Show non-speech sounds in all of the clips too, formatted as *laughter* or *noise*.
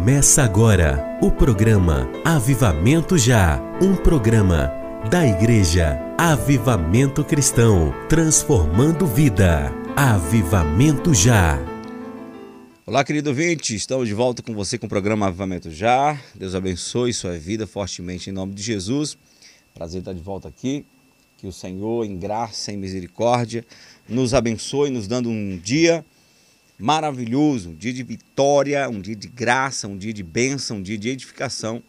Começa agora o programa Avivamento Já, um programa da Igreja Avivamento Cristão, transformando vida. Avivamento Já. Olá, querido ouvinte, estamos de volta com você com o programa Avivamento Já. Deus abençoe sua vida fortemente em nome de Jesus. Prazer estar de volta aqui. Que o Senhor, em graça e misericórdia, nos abençoe, nos dando um dia maravilhoso, um dia de vitória, um dia de graça, um dia de bênção, um dia de edificação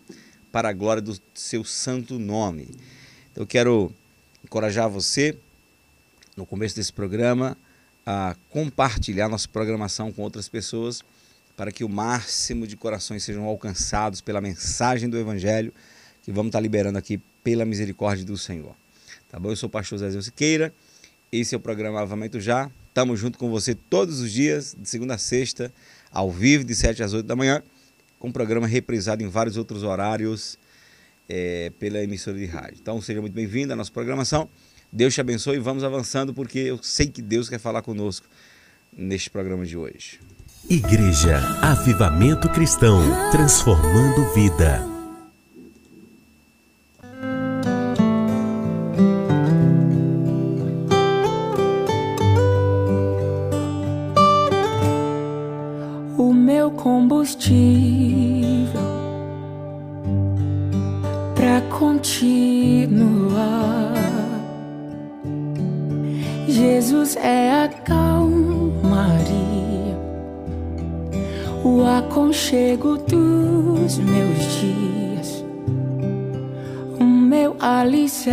para a glória do seu santo nome. Então, eu quero encorajar você, no começo desse programa, a compartilhar nossa programação com outras pessoas para que o máximo de corações sejam alcançados pela mensagem do Evangelho que vamos estar liberando aqui pela misericórdia do Senhor. Tá bom? Eu sou o pastor Zé Siqueira, esse é o programa Avamento Já, Estamos junto com você todos os dias, de segunda a sexta, ao vivo, de 7 às 8 da manhã, com o programa reprisado em vários outros horários é, pela emissora de rádio. Então, seja muito bem-vindo à nossa programação. Deus te abençoe e vamos avançando, porque eu sei que Deus quer falar conosco neste programa de hoje. Igreja Avivamento Cristão, transformando vida. Combustível para continuar. Jesus é a calmaria, o aconchego dos meus dias, o meu alicerce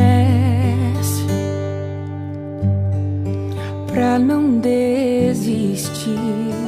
para não desistir.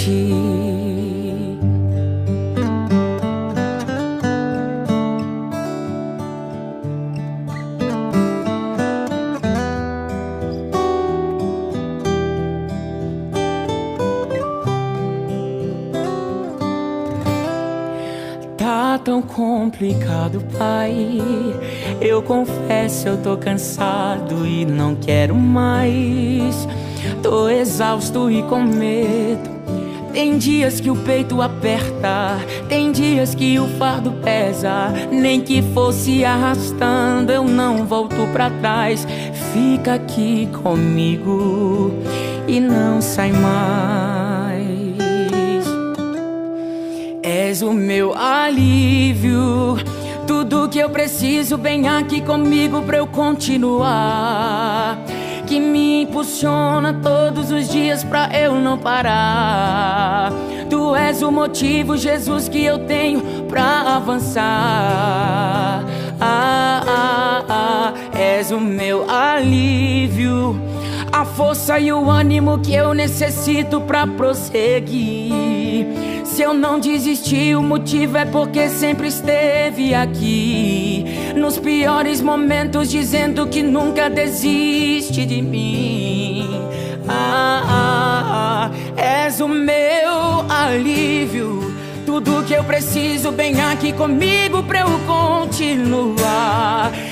Ti. Tá tão complicado, pai. Eu confesso, eu tô cansado e não quero mais. Tô exausto e com medo. Tem dias que o peito aperta, tem dias que o fardo pesa. Nem que fosse arrastando, eu não volto pra trás. Fica aqui comigo e não sai mais. És o meu alívio, tudo que eu preciso, bem aqui comigo pra eu continuar que me impulsiona todos os dias pra eu não parar. Tu és o motivo, Jesus, que eu tenho pra avançar. Ah, ah, ah, és o meu alívio, a força e o ânimo que eu necessito pra prosseguir. Se eu não desisti, o motivo é porque sempre esteve aqui. Nos piores momentos, dizendo que nunca desiste de mim. Ah, ah, ah, és o meu alívio tudo que eu preciso bem aqui comigo pra eu continuar.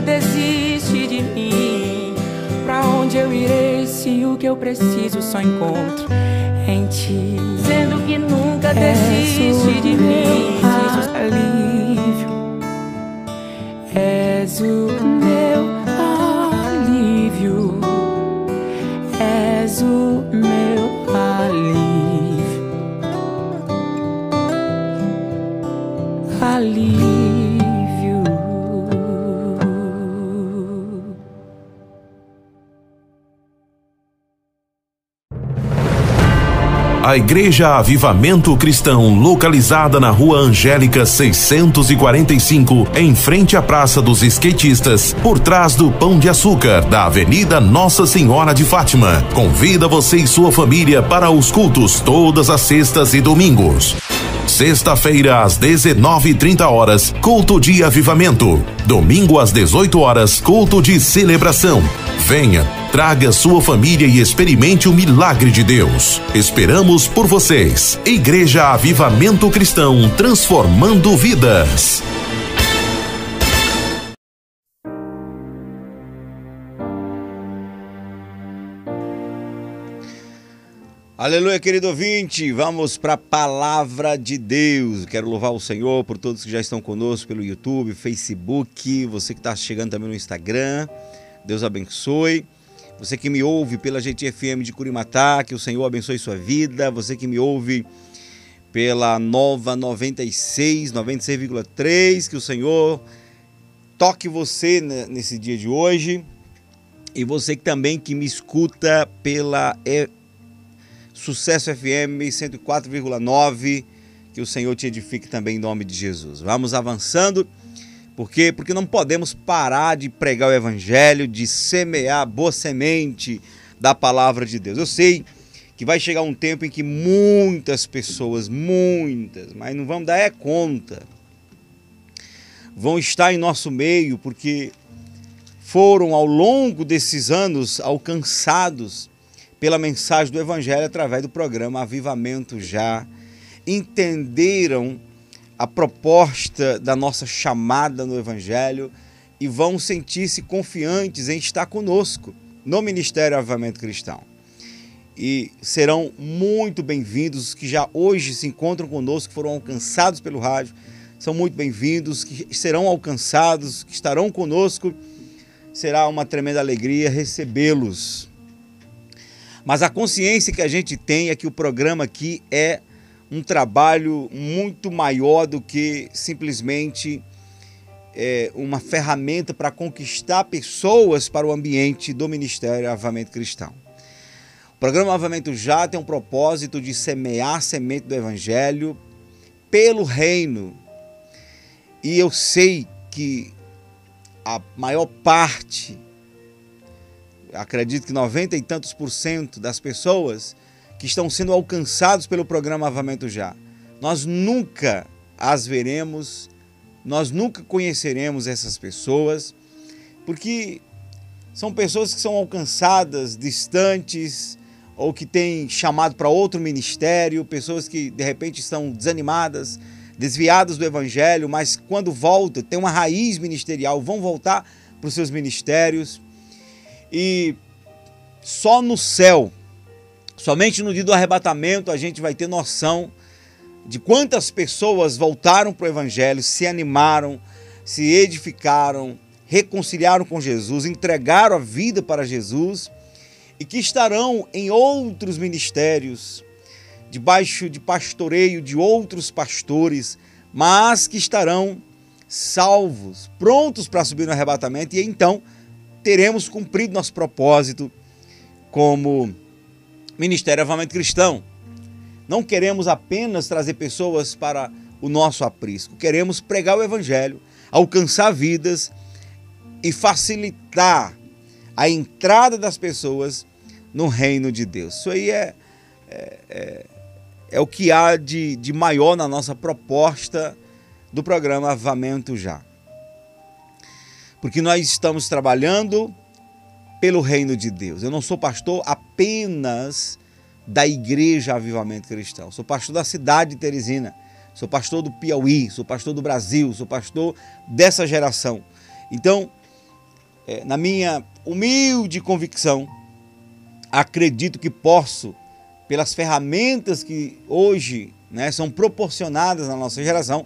desiste de mim. Pra onde eu irei se o que eu preciso só encontro em ti? Dizendo que nunca desiste de mim. Alívio, és o meu A Igreja Avivamento Cristão, localizada na Rua Angélica 645, em frente à Praça dos Skatistas, por trás do Pão de Açúcar, da Avenida Nossa Senhora de Fátima, convida você e sua família para os cultos todas as sextas e domingos. Sexta-feira às 19:30 horas, culto de avivamento. Domingo às 18 horas, culto de celebração. Venha, traga sua família e experimente o milagre de Deus. Esperamos por vocês. Igreja Avivamento Cristão, transformando vidas. Aleluia, querido ouvinte. Vamos para a palavra de Deus. Quero louvar o Senhor por todos que já estão conosco pelo YouTube, Facebook, você que está chegando também no Instagram. Deus abençoe. Você que me ouve pela GTFM de Curimatá, que o Senhor abençoe sua vida. Você que me ouve pela Nova 96, 96,3, que o Senhor toque você nesse dia de hoje. E você que também que me escuta pela Sucesso FM 104,9. Que o Senhor te edifique também em nome de Jesus. Vamos avançando. Por quê? Porque não podemos parar de pregar o evangelho, de semear boa semente da palavra de Deus. Eu sei que vai chegar um tempo em que muitas pessoas, muitas, mas não vamos dar é conta, vão estar em nosso meio porque foram ao longo desses anos alcançados pela mensagem do Evangelho através do programa Avivamento Já, entenderam a proposta da nossa chamada no Evangelho e vão sentir-se confiantes em estar conosco no Ministério Avivamento Cristão. E serão muito bem-vindos os que já hoje se encontram conosco, foram alcançados pelo rádio, são muito bem-vindos, que serão alcançados, que estarão conosco. Será uma tremenda alegria recebê-los mas a consciência que a gente tem é que o programa aqui é um trabalho muito maior do que simplesmente é, uma ferramenta para conquistar pessoas para o ambiente do Ministério Avamento Cristão. O programa Avamento Já tem um propósito de semear a semente do Evangelho pelo reino. E eu sei que a maior parte acredito que 90 e tantos por cento das pessoas que estão sendo alcançados pelo programa Avamento Já. Nós nunca as veremos, nós nunca conheceremos essas pessoas, porque são pessoas que são alcançadas, distantes, ou que têm chamado para outro ministério, pessoas que de repente estão desanimadas, desviadas do evangelho, mas quando voltam, tem uma raiz ministerial, vão voltar para os seus ministérios. E só no céu, somente no dia do arrebatamento, a gente vai ter noção de quantas pessoas voltaram para o Evangelho, se animaram, se edificaram, reconciliaram com Jesus, entregaram a vida para Jesus e que estarão em outros ministérios, debaixo de pastoreio de outros pastores, mas que estarão salvos, prontos para subir no arrebatamento. E então teremos cumprido nosso propósito como Ministério Avamento Cristão. Não queremos apenas trazer pessoas para o nosso aprisco. Queremos pregar o evangelho, alcançar vidas e facilitar a entrada das pessoas no reino de Deus. Isso aí é, é, é, é o que há de, de maior na nossa proposta do programa Avamento Já. Porque nós estamos trabalhando pelo reino de Deus. Eu não sou pastor apenas da Igreja Avivamento Cristão. Sou pastor da cidade de Teresina. Sou pastor do Piauí, sou pastor do Brasil, sou pastor dessa geração. Então, é, na minha humilde convicção, acredito que posso, pelas ferramentas que hoje né, são proporcionadas na nossa geração,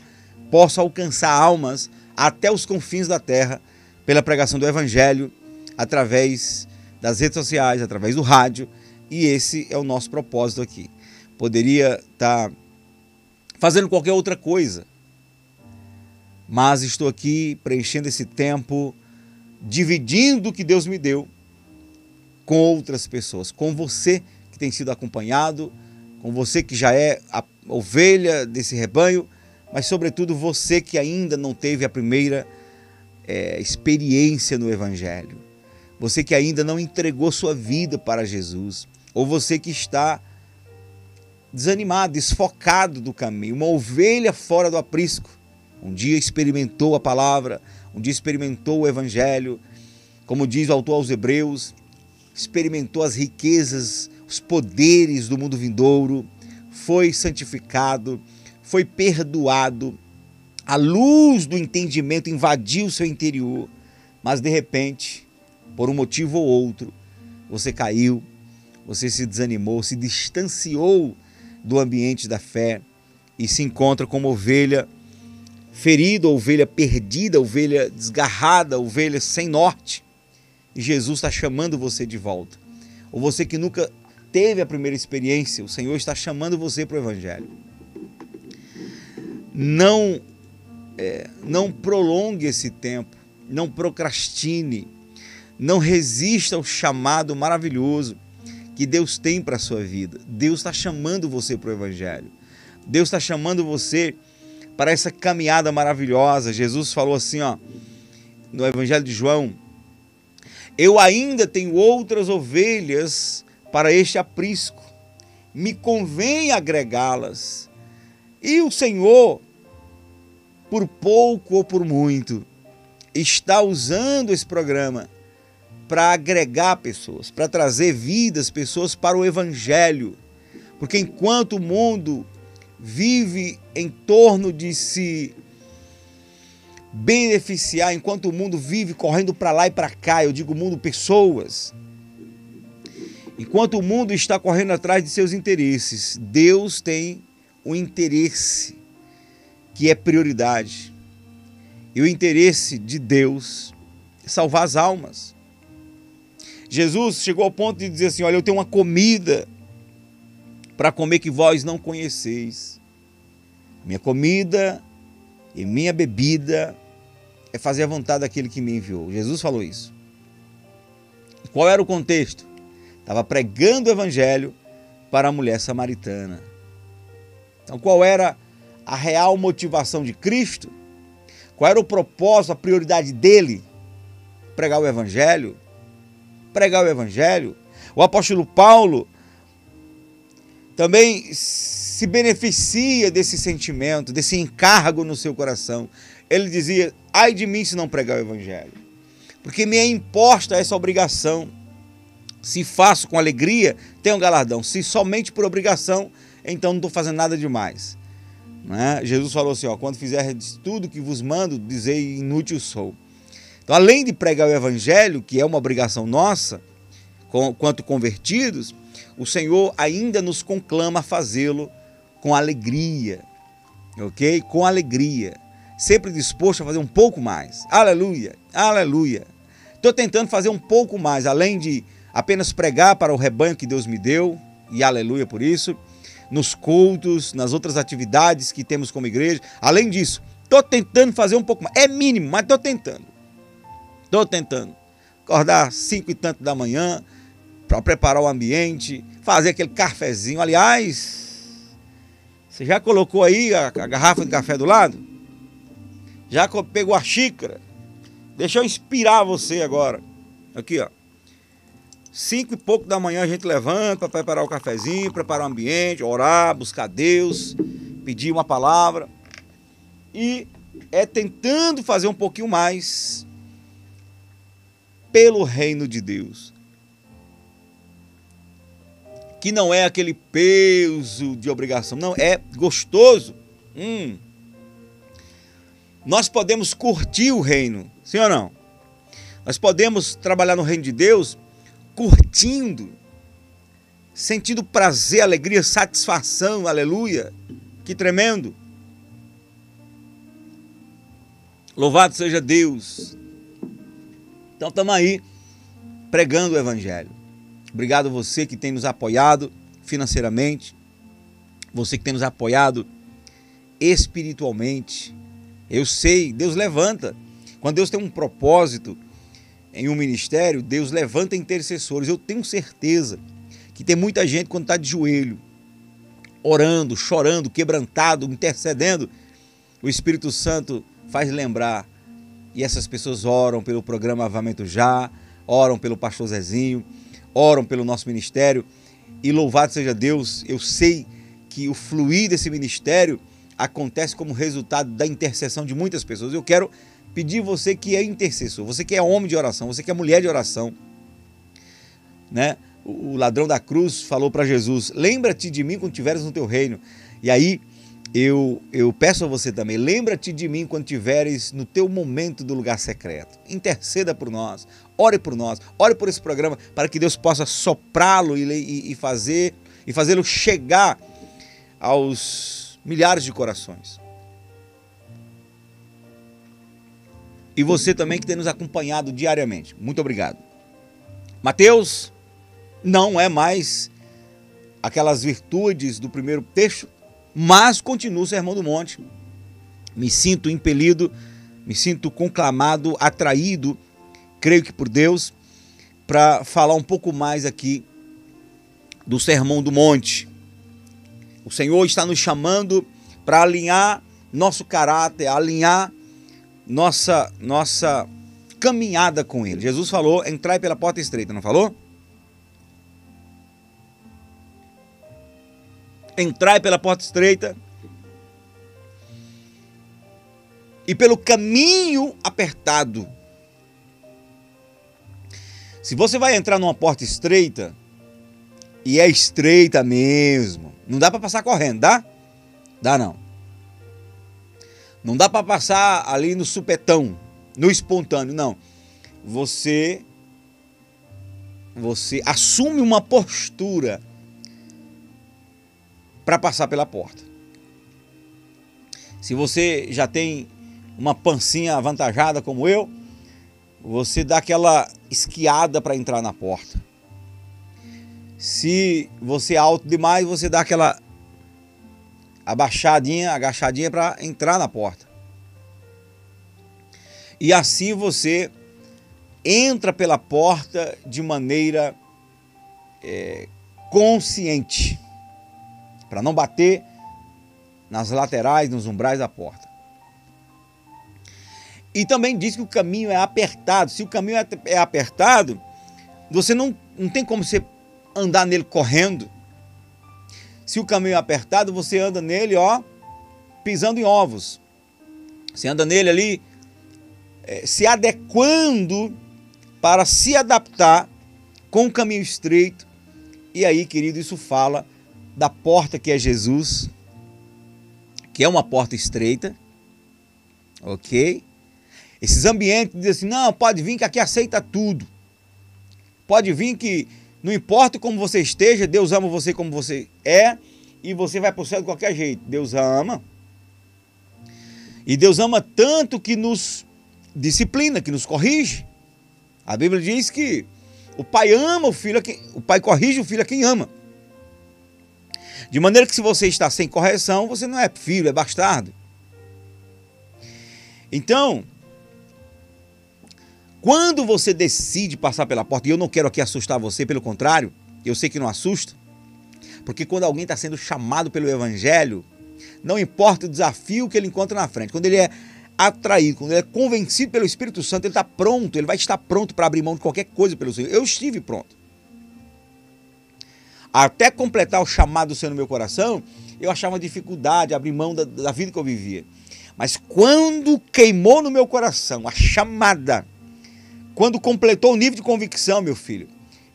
posso alcançar almas até os confins da terra pela pregação do Evangelho, através das redes sociais, através do rádio, e esse é o nosso propósito aqui. Poderia estar tá fazendo qualquer outra coisa, mas estou aqui preenchendo esse tempo, dividindo o que Deus me deu com outras pessoas, com você que tem sido acompanhado, com você que já é a ovelha desse rebanho, mas sobretudo você que ainda não teve a primeira é, experiência no Evangelho você que ainda não entregou sua vida para Jesus, ou você que está desanimado, desfocado do caminho, uma ovelha fora do aprisco. Um dia experimentou a palavra, um dia experimentou o evangelho, como diz o autor aos Hebreus, experimentou as riquezas, os poderes do mundo vindouro, foi santificado, foi perdoado, a luz do entendimento invadiu seu interior, mas de repente por um motivo ou outro, você caiu, você se desanimou, se distanciou do ambiente da fé e se encontra como ovelha ferida, ovelha perdida, ovelha desgarrada, ovelha sem norte. E Jesus está chamando você de volta. Ou você que nunca teve a primeira experiência, o Senhor está chamando você para o Evangelho. Não, é, não prolongue esse tempo, não procrastine, não resista ao chamado maravilhoso que Deus tem para a sua vida. Deus está chamando você para o Evangelho. Deus está chamando você para essa caminhada maravilhosa. Jesus falou assim, ó, no Evangelho de João: Eu ainda tenho outras ovelhas para este aprisco. Me convém agregá-las. E o Senhor, por pouco ou por muito, está usando esse programa para agregar pessoas, para trazer vidas, pessoas para o Evangelho. Porque enquanto o mundo vive em torno de se beneficiar, enquanto o mundo vive correndo para lá e para cá, eu digo mundo pessoas, enquanto o mundo está correndo atrás de seus interesses, Deus tem um interesse que é prioridade. E o interesse de Deus é salvar as almas. Jesus chegou ao ponto de dizer assim: Olha, eu tenho uma comida para comer que vós não conheceis. Minha comida e minha bebida é fazer a vontade daquele que me enviou. Jesus falou isso. qual era o contexto? Estava pregando o evangelho para a mulher samaritana. Então, qual era a real motivação de Cristo? Qual era o propósito, a prioridade dele? Pregar o evangelho pregar o evangelho. O apóstolo Paulo também se beneficia desse sentimento, desse encargo no seu coração. Ele dizia: ai de mim se não pregar o evangelho, porque me é imposta essa obrigação. Se faço com alegria, tenho um galardão. Se somente por obrigação, então não estou fazendo nada demais. Né? Jesus falou assim: ó, quando fizer tudo que vos mando, dizei inútil sou. Então, além de pregar o evangelho, que é uma obrigação nossa, quanto convertidos, o Senhor ainda nos conclama a fazê-lo com alegria, ok? Com alegria, sempre disposto a fazer um pouco mais. Aleluia, aleluia. Estou tentando fazer um pouco mais, além de apenas pregar para o rebanho que Deus me deu, e aleluia por isso, nos cultos, nas outras atividades que temos como igreja. Além disso, estou tentando fazer um pouco mais. É mínimo, mas estou tentando. Estou tentando. Acordar cinco e tanto da manhã para preparar o ambiente, fazer aquele cafezinho. Aliás, Você já colocou aí a, a garrafa de café do lado? Já pegou a xícara? Deixa eu inspirar você agora. Aqui, ó. Cinco e pouco da manhã a gente levanta para preparar o cafezinho, preparar o ambiente, orar, buscar Deus, pedir uma palavra. E é tentando fazer um pouquinho mais pelo reino de Deus. Que não é aquele peso de obrigação, não, é gostoso. Hum. Nós podemos curtir o reino, sim ou não? Nós podemos trabalhar no reino de Deus curtindo, sentindo prazer, alegria, satisfação, aleluia. Que tremendo. Louvado seja Deus. Então estamos aí pregando o Evangelho. Obrigado você que tem nos apoiado financeiramente, você que tem nos apoiado espiritualmente. Eu sei, Deus levanta. Quando Deus tem um propósito, em um ministério, Deus levanta intercessores. Eu tenho certeza que tem muita gente quando está de joelho, orando, chorando, quebrantado, intercedendo, o Espírito Santo faz lembrar. E essas pessoas oram pelo programa Avamento Já, oram pelo pastor Zezinho, oram pelo nosso ministério. E louvado seja Deus, eu sei que o fluir desse ministério acontece como resultado da intercessão de muitas pessoas. Eu quero pedir você que é intercessor, você que é homem de oração, você que é mulher de oração, né? O ladrão da cruz falou para Jesus: "Lembra-te de mim quando tiveres no teu reino". E aí eu, eu peço a você também, lembra-te de mim quando tiveres no teu momento do lugar secreto. Interceda por nós, ore por nós, ore por esse programa para que Deus possa soprá-lo e, e, e fazer e fazê-lo chegar aos milhares de corações. E você também que tem nos acompanhado diariamente. Muito obrigado. Mateus não é mais aquelas virtudes do primeiro texto, mas continua o Sermão do Monte. Me sinto impelido, me sinto conclamado, atraído, creio que por Deus, para falar um pouco mais aqui do Sermão do Monte. O Senhor está nos chamando para alinhar nosso caráter, alinhar nossa nossa caminhada com ele. Jesus falou: "Entrai pela porta estreita", não falou? Entrai pela porta estreita e pelo caminho apertado. Se você vai entrar numa porta estreita, e é estreita mesmo, não dá para passar correndo, dá? Dá não. Não dá para passar ali no supetão, no espontâneo, não. Você você assume uma postura para passar pela porta. Se você já tem uma pancinha avantajada como eu, você dá aquela esquiada para entrar na porta. Se você é alto demais, você dá aquela abaixadinha, agachadinha para entrar na porta. E assim você entra pela porta de maneira é, consciente, para não bater nas laterais, nos umbrais da porta. E também diz que o caminho é apertado. Se o caminho é, é apertado, você não, não tem como você andar nele correndo se o caminho é apertado, você anda nele, ó, pisando em ovos. Você anda nele ali, é, se adequando para se adaptar com o caminho estreito. E aí, querido, isso fala da porta que é Jesus, que é uma porta estreita, ok? Esses ambientes dizem assim: não, pode vir que aqui aceita tudo. Pode vir que não importa como você esteja, Deus ama você como você é e você vai para o céu de qualquer jeito. Deus ama. E Deus ama tanto que nos disciplina, que nos corrige. A Bíblia diz que o pai ama o filho, quem, o pai corrige o filho a quem ama. De maneira que se você está sem correção, você não é filho, é bastardo. Então, quando você decide passar pela porta, e eu não quero aqui assustar você, pelo contrário, eu sei que não assusta, porque quando alguém está sendo chamado pelo Evangelho, Não importa o desafio que ele encontra na frente. Quando ele é atraído, quando ele é convencido pelo Espírito Santo, ele está pronto, ele vai estar pronto para abrir mão de qualquer coisa pelo Senhor. Eu estive pronto. Até completar o chamado do Senhor no meu coração, eu achava dificuldade, abrir mão da, da vida que eu vivia. Mas quando queimou no meu coração a chamada, quando completou o nível de convicção, meu filho,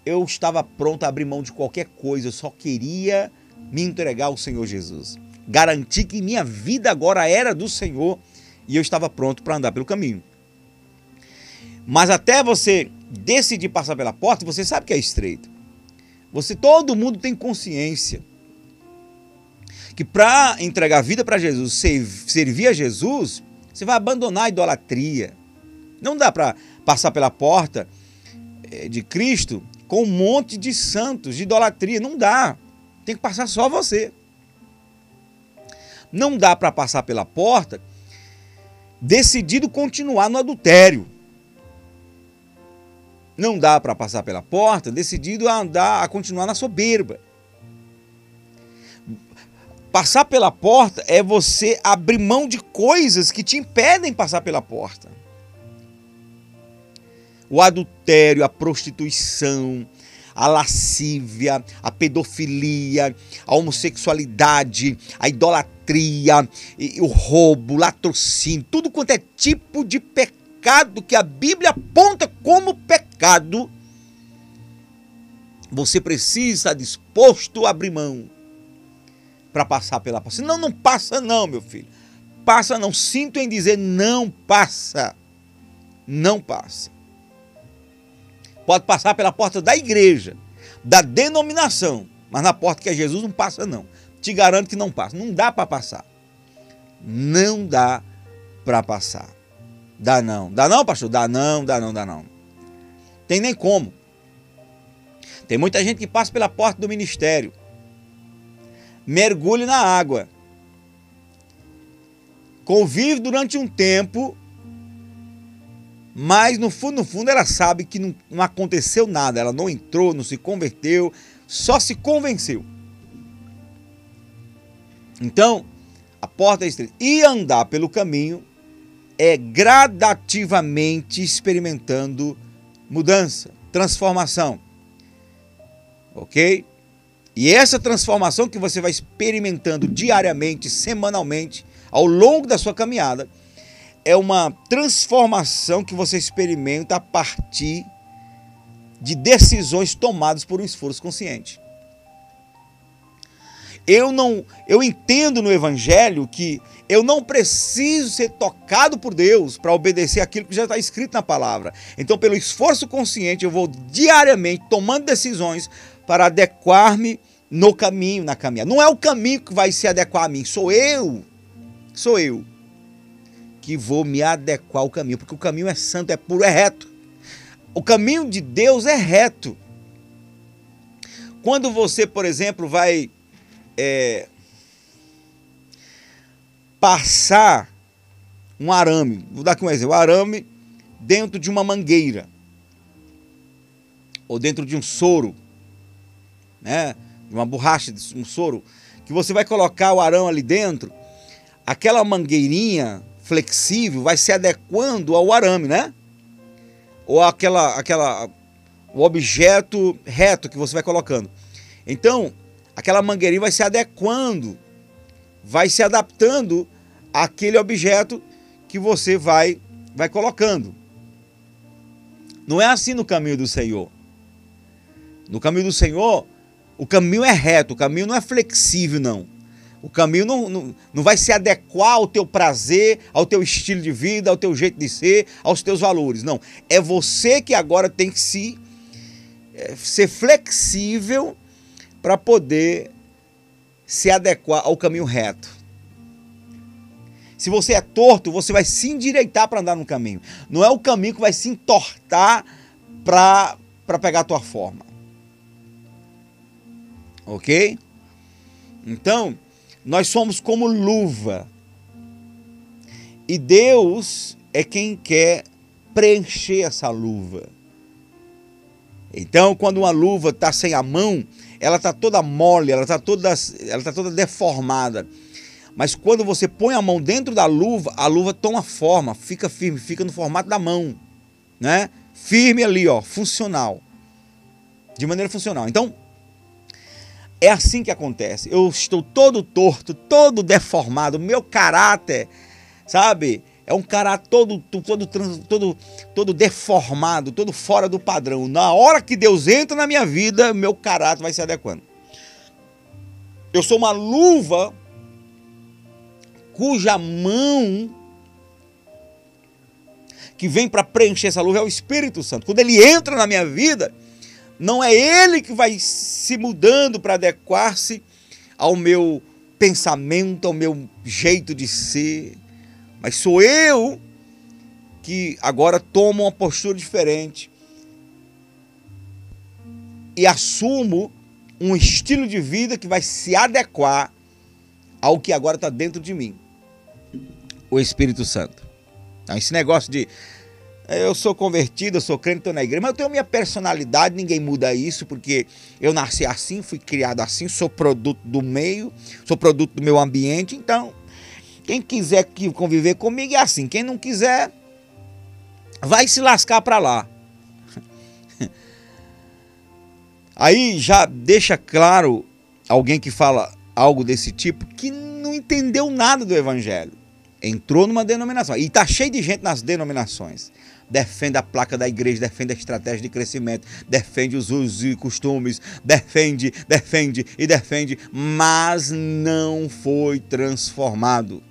eu estava pronto a abrir mão de qualquer coisa, eu só queria me entregar ao Senhor Jesus. Garantir que minha vida agora era do Senhor e eu estava pronto para andar pelo caminho. Mas até você decidir passar pela porta, você sabe que é estreito. Você, todo mundo tem consciência que para entregar a vida para Jesus, servir a Jesus, você vai abandonar a idolatria. Não dá para passar pela porta eh, de Cristo com um monte de santos, de idolatria. Não dá. Tem que passar só você. Não dá para passar pela porta decidido continuar no adultério. Não dá para passar pela porta decidido a andar, a continuar na soberba. Passar pela porta é você abrir mão de coisas que te impedem passar pela porta. O adultério, a prostituição, a lascívia, a pedofilia, a homossexualidade, a idolatria, o roubo, o latrocínio, tudo quanto é tipo de pecado que a Bíblia aponta como pecado, você precisa estar disposto a abrir mão para passar pela paz. Senão não passa não, meu filho. Passa não. Sinto em dizer não passa. Não passa. Pode passar pela porta da igreja, da denominação, mas na porta que é Jesus não passa não. Te garanto que não passa. Não dá para passar. Não dá para passar. Dá não. Dá não, pastor? Dá não, dá não, dá não. Tem nem como. Tem muita gente que passa pela porta do ministério. Mergulhe na água. Convive durante um tempo mas no fundo, no fundo, ela sabe que não, não aconteceu nada. Ela não entrou, não se converteu, só se convenceu. Então, a porta é estreita. E andar pelo caminho é gradativamente experimentando mudança, transformação. Ok? E essa transformação que você vai experimentando diariamente, semanalmente, ao longo da sua caminhada, é uma transformação que você experimenta a partir de decisões tomadas por um esforço consciente. Eu não, eu entendo no evangelho que eu não preciso ser tocado por Deus para obedecer aquilo que já está escrito na palavra. Então, pelo esforço consciente, eu vou diariamente tomando decisões para adequar-me no caminho, na caminhada. Não é o caminho que vai se adequar a mim, sou eu. Sou eu que vou me adequar ao caminho, porque o caminho é santo, é puro, é reto. O caminho de Deus é reto. Quando você, por exemplo, vai é, passar um arame, vou dar aqui um exemplo, arame dentro de uma mangueira ou dentro de um soro, né, de uma borracha, um soro, que você vai colocar o arame ali dentro, aquela mangueirinha flexível vai se adequando ao arame, né? Ou aquela, aquela, o objeto reto que você vai colocando. Então, aquela mangueirinha vai se adequando, vai se adaptando àquele objeto que você vai, vai colocando. Não é assim no caminho do Senhor. No caminho do Senhor, o caminho é reto, o caminho não é flexível, não. O caminho não, não, não vai se adequar ao teu prazer, ao teu estilo de vida, ao teu jeito de ser, aos teus valores. Não. É você que agora tem que se, é, ser flexível para poder se adequar ao caminho reto. Se você é torto, você vai se endireitar para andar no caminho. Não é o caminho que vai se entortar para pegar a tua forma. Ok? Então, nós somos como luva. E Deus é quem quer preencher essa luva. Então, quando uma luva está sem a mão, ela está toda mole, ela está toda, ela tá toda deformada. Mas quando você põe a mão dentro da luva, a luva toma forma, fica firme, fica no formato da mão, né? Firme ali, ó, funcional. De maneira funcional. Então, é assim que acontece. Eu estou todo torto, todo deformado, meu caráter, sabe? É um caráter todo, todo, todo, todo deformado, todo fora do padrão. Na hora que Deus entra na minha vida, meu caráter vai se adequando. Eu sou uma luva cuja mão que vem para preencher essa luva é o Espírito Santo. Quando ele entra na minha vida, não é ele que vai se mudando para adequar-se ao meu pensamento, ao meu jeito de ser, mas sou eu que agora tomo uma postura diferente e assumo um estilo de vida que vai se adequar ao que agora está dentro de mim o Espírito Santo. Então, esse negócio de eu sou convertido, eu sou crente, estou na igreja, mas eu tenho minha personalidade, ninguém muda isso, porque eu nasci assim, fui criado assim, sou produto do meio, sou produto do meu ambiente, então quem quiser conviver comigo é assim, quem não quiser vai se lascar para lá. *laughs* Aí já deixa claro alguém que fala algo desse tipo que não entendeu nada do evangelho entrou numa denominação. E está cheio de gente nas denominações. Defende a placa da igreja, defende a estratégia de crescimento, defende os usos e costumes, defende, defende e defende, mas não foi transformado.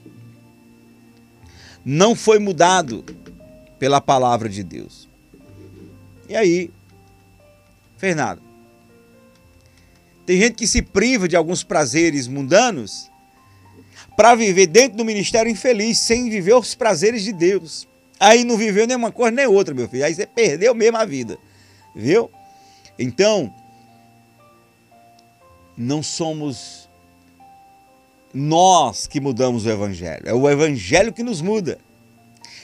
Não foi mudado pela palavra de Deus. E aí, fez nada. Tem gente que se priva de alguns prazeres mundanos para viver dentro do ministério infeliz, sem viver os prazeres de Deus. Aí não viveu nenhuma coisa nem outra, meu filho. Aí você perdeu mesmo a vida. Viu? Então, não somos nós que mudamos o evangelho. É o evangelho que nos muda.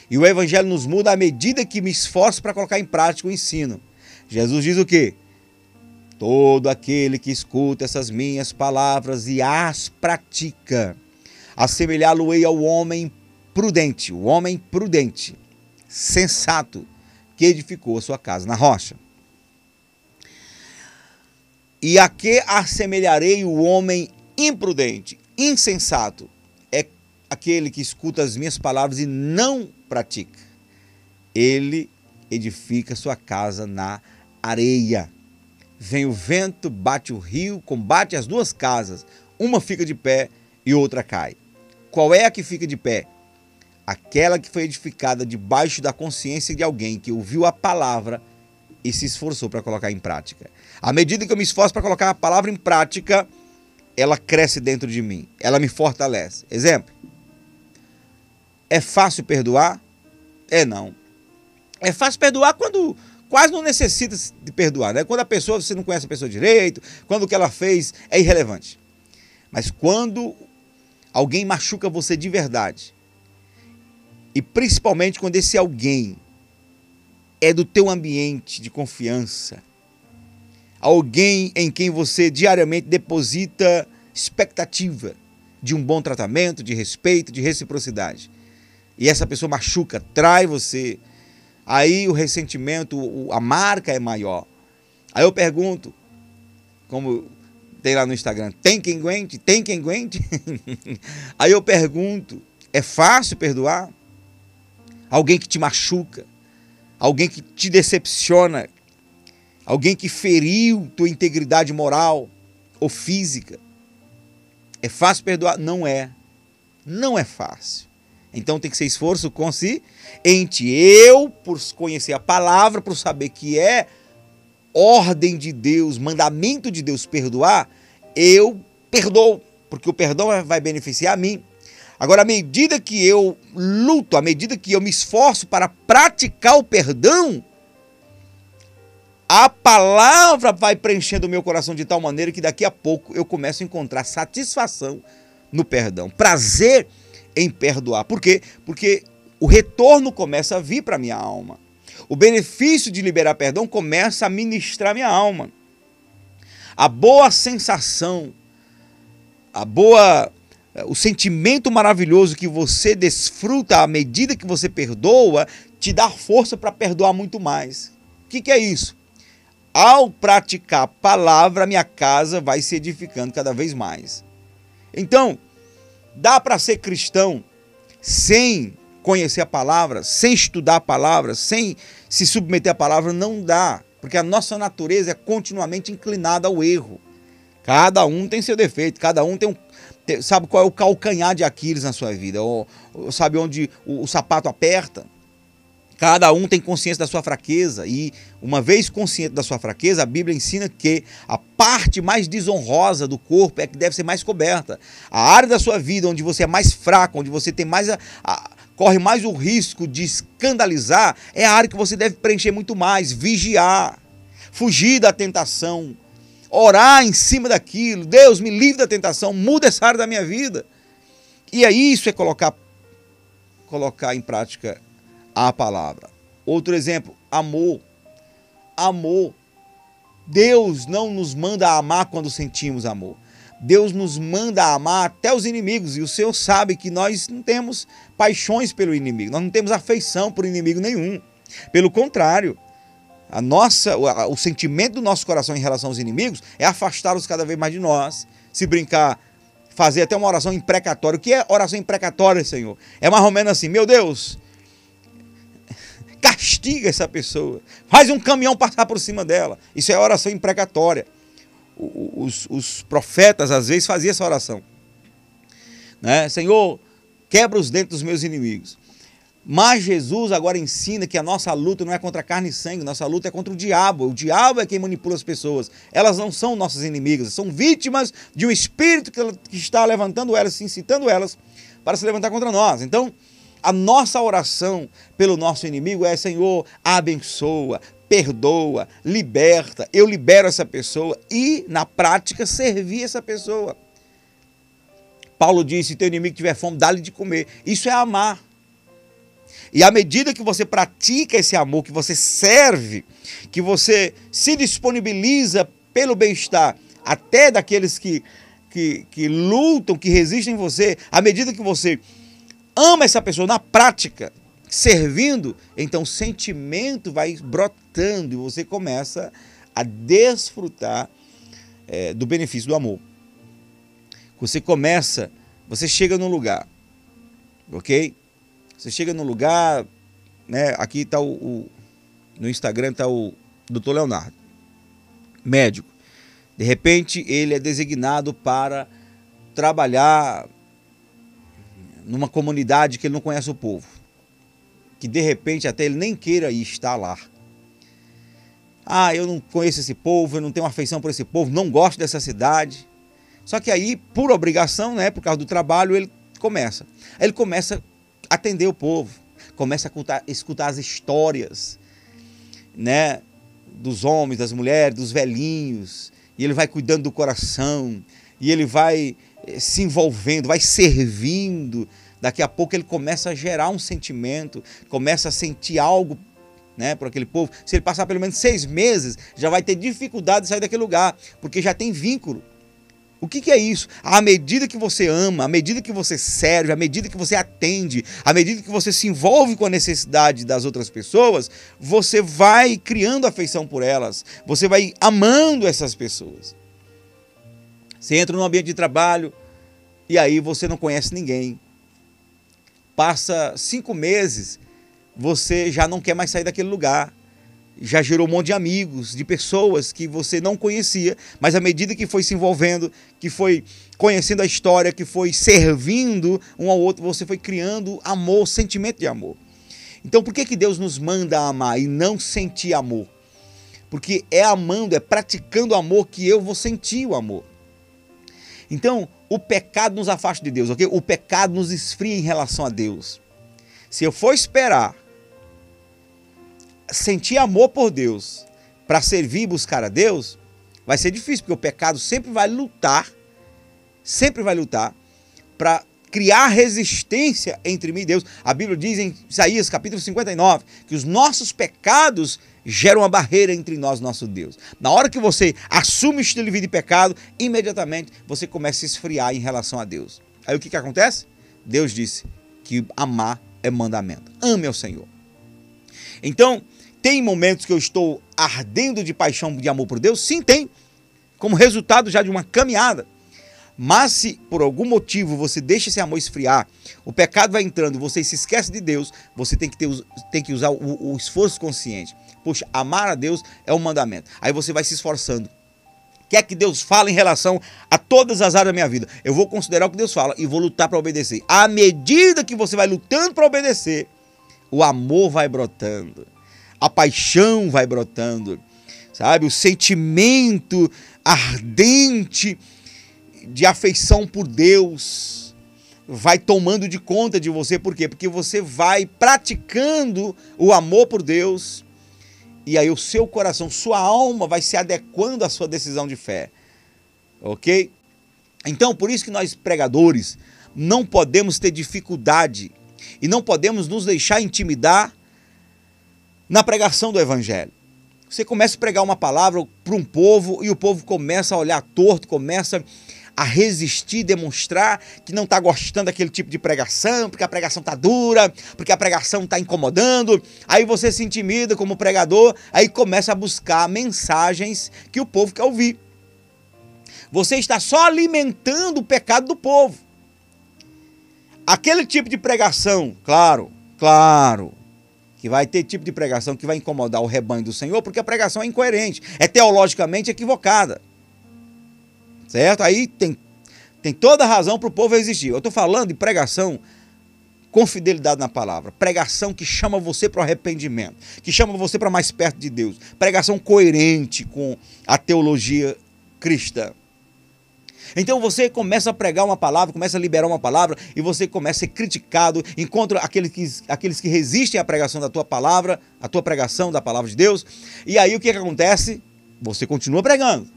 E o evangelho nos muda à medida que me esforço para colocar em prática o ensino. Jesus diz o quê? Todo aquele que escuta essas minhas palavras e as pratica Assemelhá-lo-ei ao homem prudente, o homem prudente, sensato, que edificou a sua casa na rocha. E a que assemelharei o homem imprudente, insensato? É aquele que escuta as minhas palavras e não pratica. Ele edifica sua casa na areia. Vem o vento, bate o rio, combate as duas casas. Uma fica de pé e outra cai. Qual é a que fica de pé? Aquela que foi edificada debaixo da consciência de alguém que ouviu a palavra e se esforçou para colocar em prática. À medida que eu me esforço para colocar a palavra em prática, ela cresce dentro de mim, ela me fortalece. Exemplo: é fácil perdoar? É não. É fácil perdoar quando quase não necessita de perdoar, né? Quando a pessoa você não conhece a pessoa direito, quando o que ela fez é irrelevante. Mas quando alguém machuca você de verdade. E principalmente quando esse alguém é do teu ambiente de confiança. Alguém em quem você diariamente deposita expectativa de um bom tratamento, de respeito, de reciprocidade. E essa pessoa machuca, trai você. Aí o ressentimento, a marca é maior. Aí eu pergunto, como tem lá no Instagram, tem quem aguente? Tem quem aguente? *laughs* Aí eu pergunto, é fácil perdoar? Alguém que te machuca, alguém que te decepciona, alguém que feriu tua integridade moral ou física. É fácil perdoar? Não é. Não é fácil. Então tem que ser esforço consciente. Eu, por conhecer a palavra, por saber que é ordem de Deus, mandamento de Deus perdoar, eu perdoo, porque o perdão vai beneficiar a mim. Agora, à medida que eu luto, à medida que eu me esforço para praticar o perdão, a palavra vai preenchendo o meu coração de tal maneira que daqui a pouco eu começo a encontrar satisfação no perdão, prazer em perdoar. Por quê? Porque o retorno começa a vir para a minha alma. O benefício de liberar perdão começa a ministrar minha alma. A boa sensação, a boa o sentimento maravilhoso que você desfruta à medida que você perdoa, te dá força para perdoar muito mais. O que, que é isso? Ao praticar a palavra, minha casa vai se edificando cada vez mais. Então, dá para ser cristão sem conhecer a palavra, sem estudar a palavra, sem se submeter à palavra? Não dá, porque a nossa natureza é continuamente inclinada ao erro. Cada um tem seu defeito, cada um tem um. Sabe qual é o calcanhar de Aquiles na sua vida? Ou, ou sabe onde o, o sapato aperta? Cada um tem consciência da sua fraqueza e, uma vez consciente da sua fraqueza, a Bíblia ensina que a parte mais desonrosa do corpo é que deve ser mais coberta. A área da sua vida onde você é mais fraco, onde você tem mais a, a, corre mais o risco de escandalizar, é a área que você deve preencher muito mais, vigiar, fugir da tentação, orar em cima daquilo. Deus me livre da tentação, muda essa área da minha vida. E aí isso é colocar colocar em prática a palavra. Outro exemplo, amor. Amor. Deus não nos manda amar quando sentimos amor. Deus nos manda amar até os inimigos. E o Senhor sabe que nós não temos paixões pelo inimigo, nós não temos afeição por inimigo nenhum. Pelo contrário, a nossa, o, sentimento do nosso coração em relação aos inimigos é afastá-los cada vez mais de nós. Se brincar, fazer até uma oração imprecatória. O que é oração imprecatória, Senhor? É mais ou menos assim: meu Deus, castiga essa pessoa, faz um caminhão passar por cima dela. Isso é oração imprecatória. Os, os profetas às vezes faziam essa oração. Né? Senhor, quebra os dentes dos meus inimigos. Mas Jesus agora ensina que a nossa luta não é contra carne e sangue, nossa luta é contra o diabo. O diabo é quem manipula as pessoas. Elas não são nossas inimigas, são vítimas de um espírito que está levantando elas, incitando elas para se levantar contra nós. Então, a nossa oração pelo nosso inimigo é: Senhor, abençoa, perdoa, liberta. Eu libero essa pessoa e, na prática, servir essa pessoa. Paulo disse: se teu inimigo tiver fome, dá-lhe de comer. Isso é amar. E à medida que você pratica esse amor, que você serve, que você se disponibiliza pelo bem-estar, até daqueles que, que, que lutam, que resistem em você, à medida que você ama essa pessoa na prática, servindo, então o sentimento vai brotando e você começa a desfrutar é, do benefício do amor. Você começa, você chega num lugar, ok? Você chega num lugar, né? Aqui está o, o, no Instagram está o Dr. Leonardo, médico. De repente ele é designado para trabalhar numa comunidade que ele não conhece o povo, que de repente até ele nem queira ir estar lá. Ah, eu não conheço esse povo, eu não tenho afeição por esse povo, não gosto dessa cidade. Só que aí, por obrigação, né, por causa do trabalho, ele começa. Aí ele começa atender o povo, começa a escutar, escutar as histórias, né, dos homens, das mulheres, dos velhinhos, e ele vai cuidando do coração, e ele vai eh, se envolvendo, vai servindo. Daqui a pouco ele começa a gerar um sentimento, começa a sentir algo né, por aquele povo. Se ele passar pelo menos seis meses, já vai ter dificuldade de sair daquele lugar, porque já tem vínculo. O que, que, é isso? À medida que você ama, à medida que você serve, à medida que você atende, à medida que você se envolve com a necessidade das outras pessoas, você vai criando afeição por elas, você vai amando essas pessoas. Você entra num ambiente de trabalho e aí você não conhece ninguém. Passa cinco meses, você já não quer mais sair daquele lugar. Já gerou um monte de amigos, de pessoas que você não conhecia, mas à medida que foi se envolvendo, que foi conhecendo a história, que foi servindo um ao outro, você foi criando amor, sentimento de amor. Então, por que, que Deus nos manda amar e não sentir amor? Porque é amando, é praticando amor que eu vou sentir o amor. Então, o pecado nos afasta de Deus, ok? O pecado nos esfria em relação a Deus. Se eu for esperar sentir amor por Deus para servir e buscar a Deus, vai ser difícil, porque o pecado sempre vai lutar, sempre vai lutar para criar resistência entre mim e Deus. A Bíblia diz em Isaías capítulo 59 que os nossos pecados geram uma barreira entre nós e nosso Deus. Na hora que você assume o estilo de vida de pecado, imediatamente você começa a esfriar em relação a Deus. Aí o que, que acontece? Deus disse que amar é mandamento. Ame ao Senhor. Então, tem momentos que eu estou ardendo de paixão, de amor por Deus? Sim, tem. Como resultado já de uma caminhada. Mas se por algum motivo você deixa esse amor esfriar, o pecado vai entrando, você se esquece de Deus, você tem que, ter, tem que usar o, o esforço consciente. Poxa, amar a Deus é um mandamento. Aí você vai se esforçando. O que é que Deus fala em relação a todas as áreas da minha vida? Eu vou considerar o que Deus fala e vou lutar para obedecer. À medida que você vai lutando para obedecer, o amor vai brotando, a paixão vai brotando, sabe? O sentimento ardente de afeição por Deus vai tomando de conta de você, por quê? Porque você vai praticando o amor por Deus e aí o seu coração, sua alma vai se adequando à sua decisão de fé. OK? Então, por isso que nós pregadores não podemos ter dificuldade e não podemos nos deixar intimidar na pregação do evangelho. Você começa a pregar uma palavra para um povo e o povo começa a olhar torto, começa a resistir, demonstrar que não está gostando daquele tipo de pregação, porque a pregação está dura, porque a pregação está incomodando. Aí você se intimida como pregador, aí começa a buscar mensagens que o povo quer ouvir. Você está só alimentando o pecado do povo. Aquele tipo de pregação, claro, claro, vai ter tipo de pregação que vai incomodar o rebanho do Senhor, porque a pregação é incoerente, é teologicamente equivocada. Certo? Aí tem, tem toda a razão para o povo existir. Eu estou falando de pregação com fidelidade na palavra. Pregação que chama você para o arrependimento, que chama você para mais perto de Deus. Pregação coerente com a teologia cristã. Então você começa a pregar uma palavra, começa a liberar uma palavra e você começa a ser criticado, encontra aqueles que, aqueles que resistem à pregação da tua palavra, a tua pregação da palavra de Deus. E aí o que, que acontece? Você continua pregando.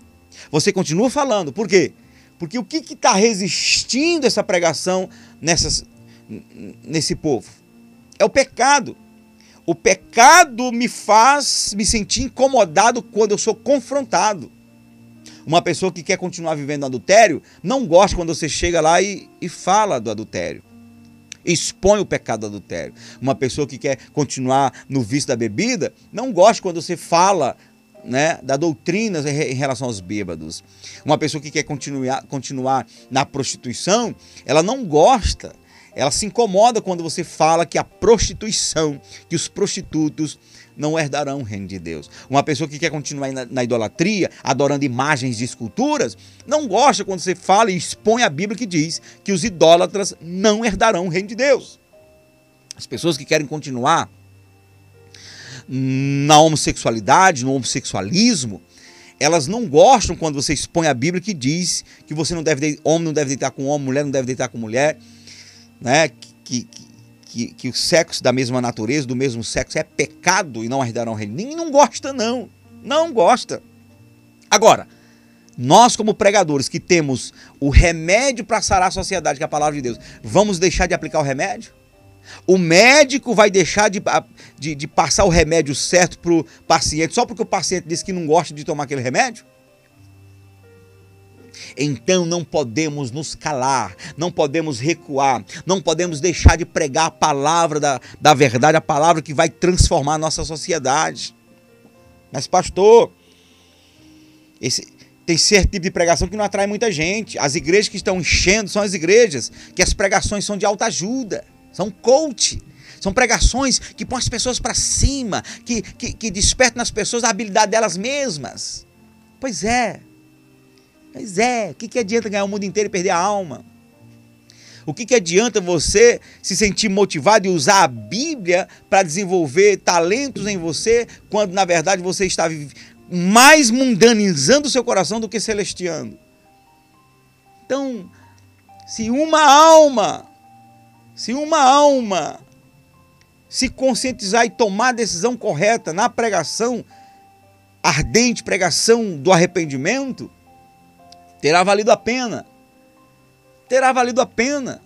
Você continua falando. Por quê? Porque o que está resistindo essa pregação nessas, nesse povo? É o pecado. O pecado me faz me sentir incomodado quando eu sou confrontado. Uma pessoa que quer continuar vivendo adultério não gosta quando você chega lá e, e fala do adultério. Expõe o pecado do adultério. Uma pessoa que quer continuar no vício da bebida não gosta quando você fala né, da doutrina em relação aos bêbados. Uma pessoa que quer continuar, continuar na prostituição, ela não gosta, ela se incomoda quando você fala que a prostituição, que os prostitutos não herdarão o reino de Deus. Uma pessoa que quer continuar na, na, idolatria, adorando imagens de esculturas, não gosta quando você fala e expõe a Bíblia que diz que os idólatras não herdarão o reino de Deus. As pessoas que querem continuar na homossexualidade, no homossexualismo, elas não gostam quando você expõe a Bíblia que diz que você não deve homem não deve deitar com homem, mulher não deve deitar com mulher, né? Que, que, que, que o sexo da mesma natureza, do mesmo sexo, é pecado e não herdarão o reino. Ninguém não gosta, não. Não gosta. Agora, nós, como pregadores que temos o remédio para sarar a sociedade, que é a palavra de Deus, vamos deixar de aplicar o remédio? O médico vai deixar de, de, de passar o remédio certo para o paciente só porque o paciente disse que não gosta de tomar aquele remédio? Então não podemos nos calar, não podemos recuar, não podemos deixar de pregar a palavra da, da verdade, a palavra que vai transformar a nossa sociedade. Mas, pastor, esse, tem certo tipo de pregação que não atrai muita gente. As igrejas que estão enchendo são as igrejas que as pregações são de alta ajuda. São coach. São pregações que põem as pessoas para cima, que, que, que despertam nas pessoas a habilidade delas mesmas. Pois é. Pois é. O que, que adianta ganhar o mundo inteiro e perder a alma? O que, que adianta você se sentir motivado e usar a Bíblia para desenvolver talentos em você, quando na verdade você está mais mundanizando o seu coração do que celestiando? Então, se uma alma se uma alma se conscientizar e tomar a decisão correta na pregação, ardente pregação do arrependimento, terá valido a pena. Terá valido a pena.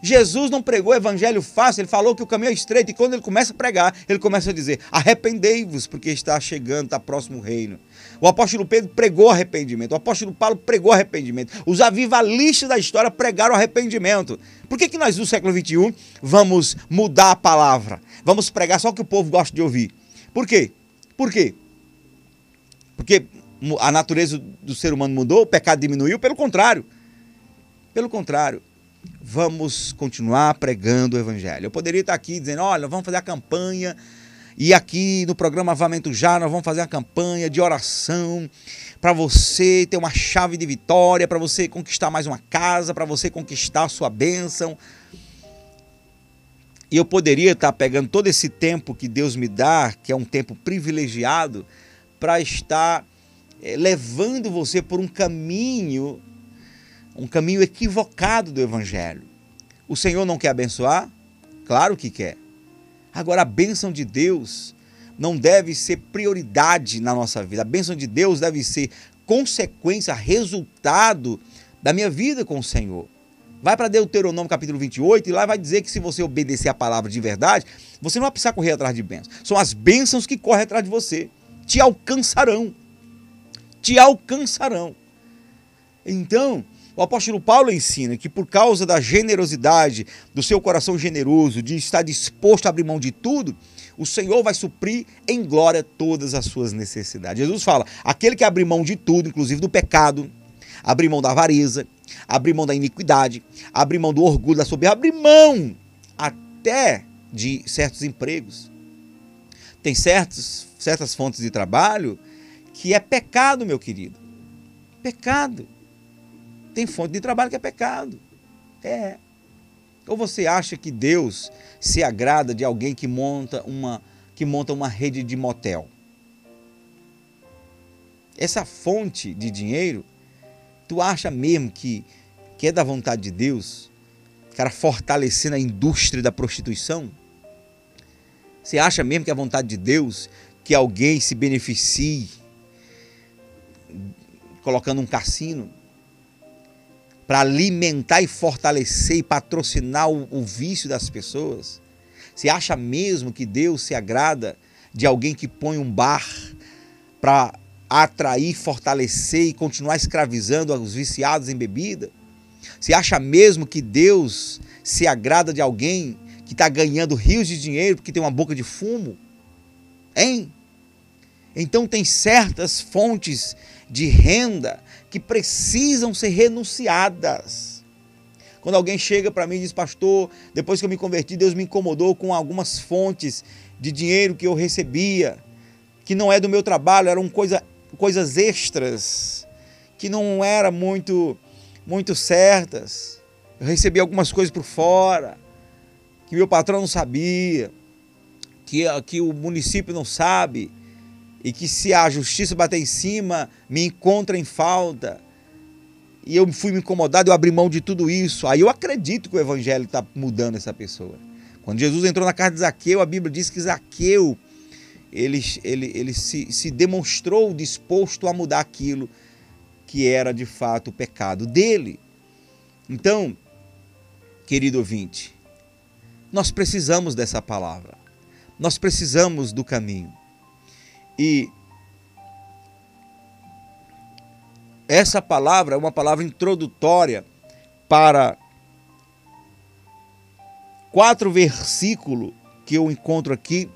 Jesus não pregou evangelho fácil, ele falou que o caminho é estreito, e quando ele começa a pregar, ele começa a dizer: arrependei-vos, porque está chegando, está próximo o reino. O apóstolo Pedro pregou arrependimento, o apóstolo Paulo pregou arrependimento, os avivalistas da história pregaram arrependimento. Por que, que nós, no século XXI, vamos mudar a palavra? Vamos pregar só o que o povo gosta de ouvir? Por quê? Por quê? Porque a natureza do ser humano mudou, o pecado diminuiu? Pelo contrário. Pelo contrário vamos continuar pregando o evangelho. Eu poderia estar aqui dizendo, olha, vamos fazer a campanha e aqui no programa Avamento Já nós vamos fazer a campanha de oração para você ter uma chave de vitória, para você conquistar mais uma casa, para você conquistar a sua bênção. E eu poderia estar pegando todo esse tempo que Deus me dá, que é um tempo privilegiado, para estar eh, levando você por um caminho um caminho equivocado do Evangelho. O Senhor não quer abençoar? Claro que quer. Agora, a bênção de Deus não deve ser prioridade na nossa vida. A bênção de Deus deve ser consequência, resultado da minha vida com o Senhor. Vai para Deuteronômio capítulo 28 e lá vai dizer que se você obedecer a palavra de verdade, você não vai precisar correr atrás de bênçãos. São as bênçãos que correm atrás de você. Te alcançarão. Te alcançarão. Então, o apóstolo Paulo ensina que por causa da generosidade, do seu coração generoso, de estar disposto a abrir mão de tudo, o Senhor vai suprir em glória todas as suas necessidades. Jesus fala: aquele que abrir mão de tudo, inclusive do pecado, abrir mão da avareza, abrir mão da iniquidade, abrir mão do orgulho, da soberba, abrir mão até de certos empregos. Tem certos, certas fontes de trabalho que é pecado, meu querido. Pecado tem fonte de trabalho que é pecado. É. Ou você acha que Deus se agrada de alguém que monta uma que monta uma rede de motel? Essa fonte de dinheiro, tu acha mesmo que que é da vontade de Deus? Cara fortalecendo a indústria da prostituição? Você acha mesmo que é a vontade de Deus que alguém se beneficie colocando um cassino? para alimentar e fortalecer e patrocinar o, o vício das pessoas? Você acha mesmo que Deus se agrada de alguém que põe um bar para atrair, fortalecer e continuar escravizando os viciados em bebida? Você acha mesmo que Deus se agrada de alguém que está ganhando rios de dinheiro porque tem uma boca de fumo? Hein? Então tem certas fontes de renda que precisam ser renunciadas. Quando alguém chega para mim e diz, pastor, depois que eu me converti, Deus me incomodou com algumas fontes de dinheiro que eu recebia, que não é do meu trabalho, eram coisa, coisas extras, que não eram muito, muito certas. Eu recebi algumas coisas por fora, que meu patrão não sabia, que, que o município não sabe e que se a justiça bater em cima, me encontra em falta, e eu fui me incomodado, eu abri mão de tudo isso, aí eu acredito que o evangelho está mudando essa pessoa. Quando Jesus entrou na casa de Zaqueu, a Bíblia diz que Zaqueu ele, ele, ele se, se demonstrou disposto a mudar aquilo que era de fato o pecado dele. Então, querido ouvinte, nós precisamos dessa palavra. Nós precisamos do caminho. E essa palavra é uma palavra introdutória para quatro versículos que eu encontro aqui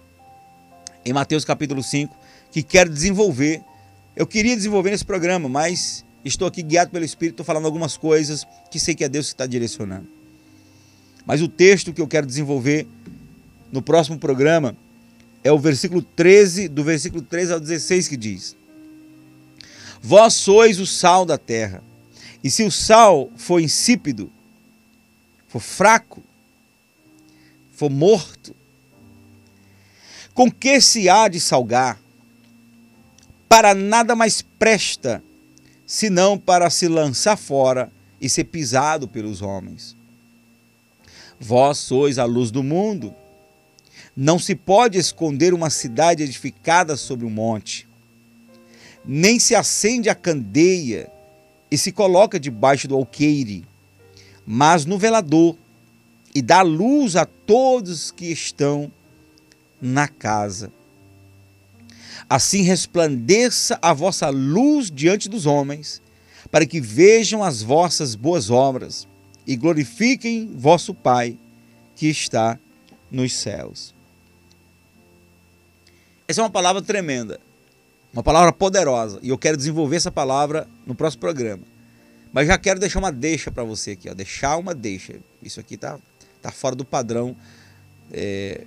em Mateus capítulo 5, que quero desenvolver. Eu queria desenvolver nesse programa, mas estou aqui guiado pelo Espírito, estou falando algumas coisas que sei que é Deus que está direcionando. Mas o texto que eu quero desenvolver no próximo programa é o versículo 13, do versículo 13 ao 16 que diz: Vós sois o sal da terra. E se o sal for insípido, for fraco, for morto, com que se há de salgar? Para nada mais presta, senão para se lançar fora e ser pisado pelos homens. Vós sois a luz do mundo. Não se pode esconder uma cidade edificada sobre um monte, nem se acende a candeia e se coloca debaixo do alqueire, mas no velador, e dá luz a todos que estão na casa. Assim resplandeça a vossa luz diante dos homens, para que vejam as vossas boas obras e glorifiquem vosso Pai que está nos céus. Essa é uma palavra tremenda, uma palavra poderosa, e eu quero desenvolver essa palavra no próximo programa. Mas já quero deixar uma deixa para você aqui, ó, deixar uma deixa. Isso aqui tá, tá fora do padrão é,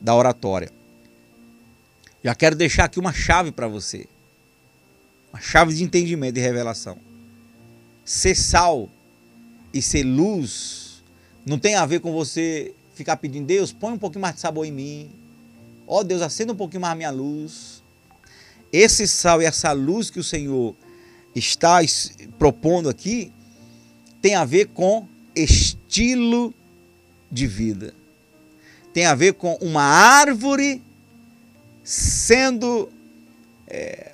da oratória. Já quero deixar aqui uma chave para você. Uma chave de entendimento e revelação. Ser sal e ser luz não tem a ver com você ficar pedindo, Deus, põe um pouquinho mais de sabor em mim. Ó oh, Deus, acenda um pouquinho mais a minha luz. Esse sal e essa luz que o Senhor está propondo aqui tem a ver com estilo de vida. Tem a ver com uma árvore sendo é,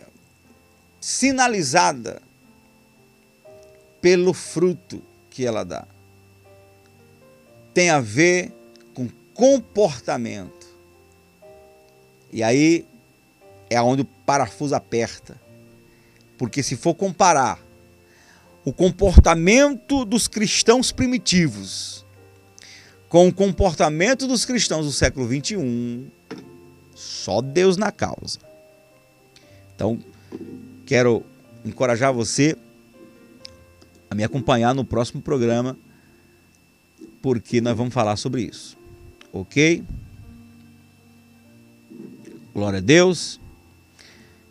sinalizada pelo fruto que ela dá. Tem a ver com comportamento. E aí é onde o parafuso aperta. Porque se for comparar o comportamento dos cristãos primitivos com o comportamento dos cristãos do século 21, só Deus na causa. Então, quero encorajar você a me acompanhar no próximo programa, porque nós vamos falar sobre isso. Ok? Glória a Deus.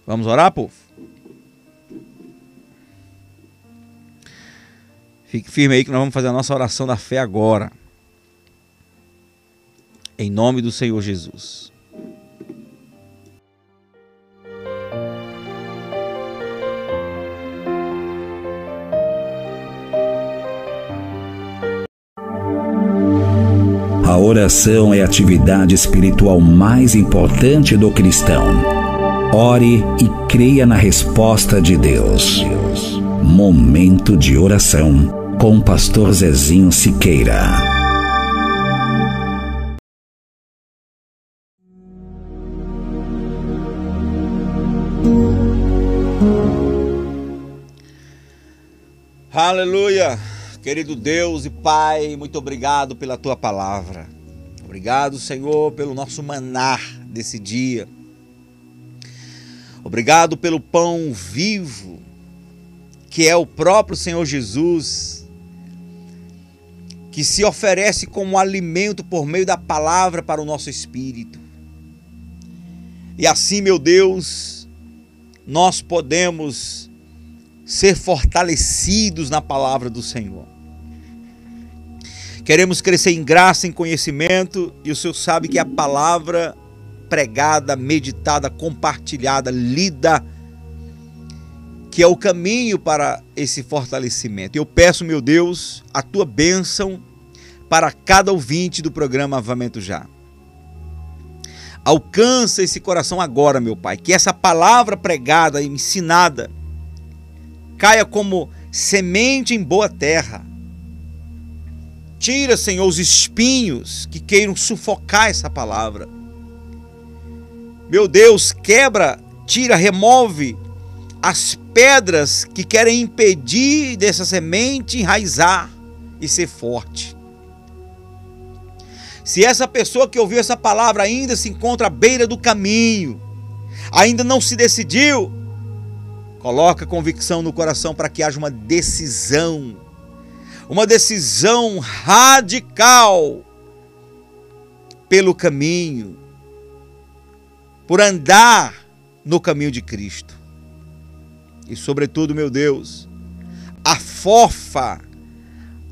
Vamos orar, povo? Fique firme aí que nós vamos fazer a nossa oração da fé agora. Em nome do Senhor Jesus. A oração é a atividade espiritual mais importante do cristão. Ore e creia na resposta de Deus. Momento de oração com Pastor Zezinho Siqueira. Aleluia! Querido Deus e Pai, muito obrigado pela tua palavra. Obrigado, Senhor, pelo nosso manar desse dia. Obrigado pelo pão vivo, que é o próprio Senhor Jesus, que se oferece como alimento por meio da palavra para o nosso espírito. E assim, meu Deus, nós podemos ser fortalecidos na palavra do Senhor. Queremos crescer em graça, em conhecimento, e o Senhor sabe que a palavra pregada, meditada, compartilhada, lida, que é o caminho para esse fortalecimento. Eu peço, meu Deus, a tua bênção para cada ouvinte do programa Avamento Já. Alcança esse coração agora, meu Pai, que essa palavra pregada e ensinada caia como semente em boa terra. Tira, Senhor, os espinhos que queiram sufocar essa palavra. Meu Deus, quebra, tira, remove as pedras que querem impedir dessa semente enraizar e ser forte. Se essa pessoa que ouviu essa palavra ainda se encontra à beira do caminho, ainda não se decidiu, coloca convicção no coração para que haja uma decisão, uma decisão radical pelo caminho, por andar no caminho de Cristo. E, sobretudo, meu Deus, afofa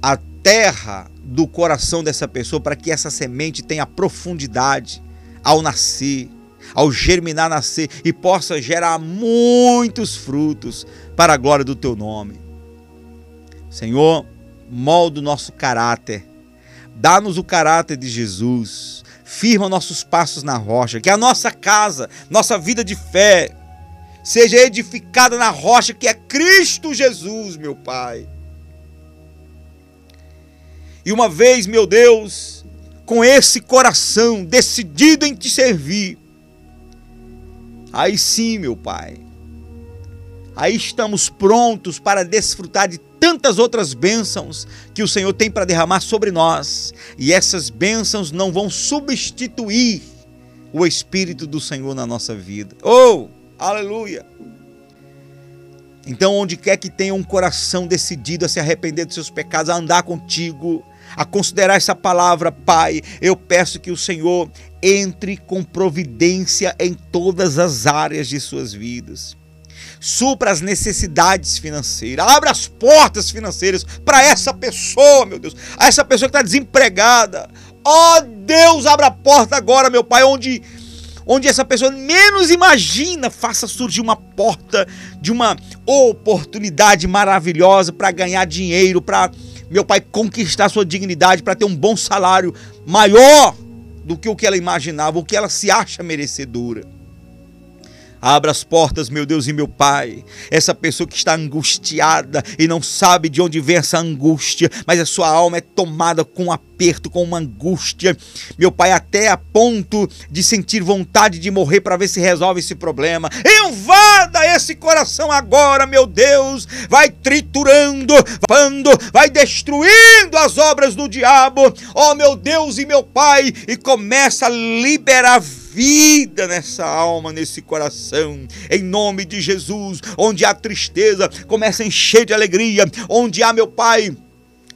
a terra do coração dessa pessoa para que essa semente tenha profundidade ao nascer, ao germinar, nascer e possa gerar muitos frutos para a glória do teu nome. Senhor, molda o nosso caráter, dá-nos o caráter de Jesus, firma nossos passos na rocha, que a nossa casa, nossa vida de fé, seja edificada na rocha que é Cristo Jesus, meu Pai. E uma vez, meu Deus, com esse coração decidido em te servir, aí sim, meu Pai, aí estamos prontos para desfrutar de tantas outras bênçãos que o Senhor tem para derramar sobre nós. E essas bênçãos não vão substituir o Espírito do Senhor na nossa vida. Oh, aleluia! Então, onde quer que tenha um coração decidido a se arrepender dos seus pecados, a andar contigo, a considerar essa palavra, Pai, eu peço que o Senhor entre com providência em todas as áreas de suas vidas. Supra as necessidades financeiras, abra as portas financeiras para essa pessoa, meu Deus, a essa pessoa que está desempregada. Ó oh, Deus, abra a porta agora, meu Pai, onde onde essa pessoa menos imagina, faça surgir uma porta de uma oportunidade maravilhosa para ganhar dinheiro, para meu pai conquistar sua dignidade, para ter um bom salário maior do que o que ela imaginava, o que ela se acha merecedora. Abra as portas, meu Deus e meu Pai. Essa pessoa que está angustiada e não sabe de onde vem essa angústia, mas a sua alma é tomada com um aperto, com uma angústia. Meu Pai, até a ponto de sentir vontade de morrer para ver se resolve esse problema. Invada esse coração agora, meu Deus. Vai triturando, vai destruindo as obras do diabo. Oh, meu Deus e meu Pai, e começa a liberar vida nessa alma, nesse coração, em nome de Jesus. Onde há tristeza, começa a encher de alegria. Onde há, meu Pai,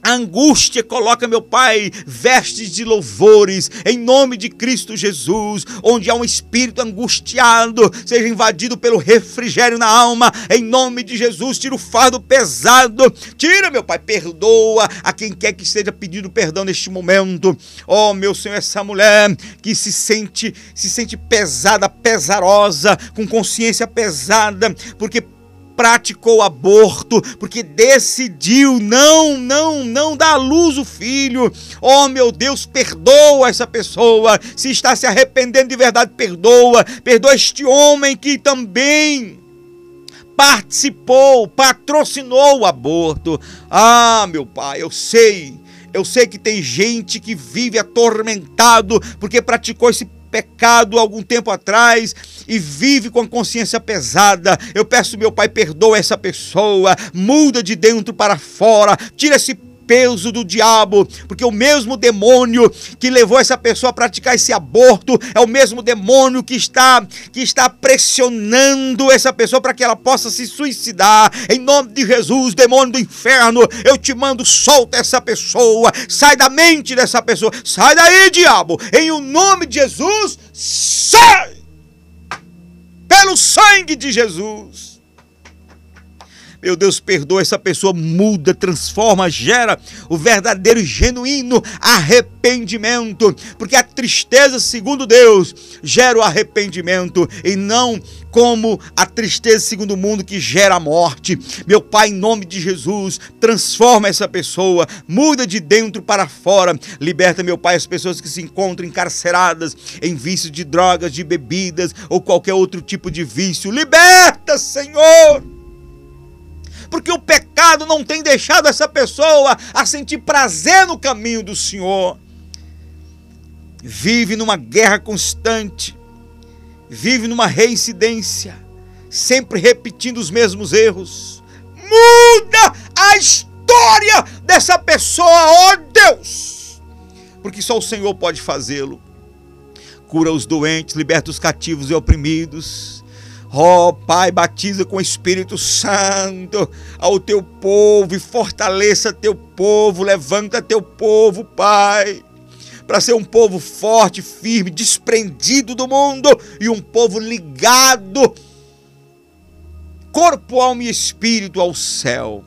a angústia coloca, meu Pai, vestes de louvores, em nome de Cristo Jesus, onde há um espírito angustiado, seja invadido pelo refrigério na alma, em nome de Jesus, tira o fardo pesado, tira, meu Pai, perdoa a quem quer que esteja pedindo perdão neste momento. Oh, meu Senhor, essa mulher que se sente, se sente pesada, pesarosa, com consciência pesada, porque praticou aborto, porque decidiu não, não, não dar à luz o filho. Oh, meu Deus, perdoa essa pessoa. Se está se arrependendo de verdade, perdoa. Perdoa este homem que também participou, patrocinou o aborto. Ah, meu pai, eu sei. Eu sei que tem gente que vive atormentado porque praticou esse pecado algum tempo atrás e vive com a consciência pesada. Eu peço, meu Pai, perdoa essa pessoa, muda de dentro para fora, tira esse peso do diabo, porque o mesmo demônio que levou essa pessoa a praticar esse aborto é o mesmo demônio que está que está pressionando essa pessoa para que ela possa se suicidar. Em nome de Jesus, demônio do inferno, eu te mando solta essa pessoa, sai da mente dessa pessoa, sai daí, diabo. Em o nome de Jesus, sai! Pelo sangue de Jesus. Meu Deus, perdoa essa pessoa, muda, transforma, gera o verdadeiro genuíno arrependimento, porque a tristeza, segundo Deus, gera o arrependimento e não como a tristeza segundo o mundo que gera a morte. Meu Pai, em nome de Jesus, transforma essa pessoa, muda de dentro para fora, liberta, meu Pai, as pessoas que se encontram encarceradas em vícios de drogas, de bebidas ou qualquer outro tipo de vício. Liberta, Senhor! Porque o pecado não tem deixado essa pessoa a sentir prazer no caminho do Senhor. Vive numa guerra constante, vive numa reincidência, sempre repetindo os mesmos erros. Muda a história dessa pessoa, ó Deus! Porque só o Senhor pode fazê-lo. Cura os doentes, liberta os cativos e oprimidos Ó oh, Pai, batiza com o Espírito Santo ao teu povo e fortaleça teu povo, levanta teu povo, Pai, para ser um povo forte, firme, desprendido do mundo e um povo ligado, corpo, alma e espírito ao céu.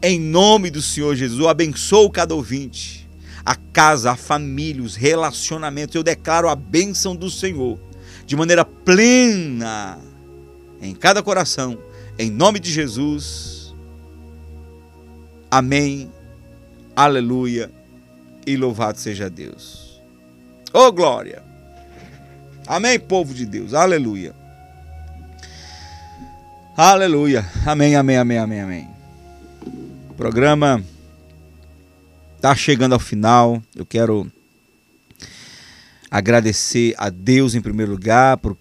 Em nome do Senhor Jesus, eu abençoo cada ouvinte, a casa, a família, os relacionamentos. Eu declaro a bênção do Senhor de maneira plena em cada coração, em nome de Jesus. Amém, aleluia e louvado seja Deus. Oh glória! Amém, povo de Deus, aleluia. Aleluia, amém, amém, amém, amém, amém. Programa tá chegando ao final. Eu quero agradecer a Deus em primeiro lugar por,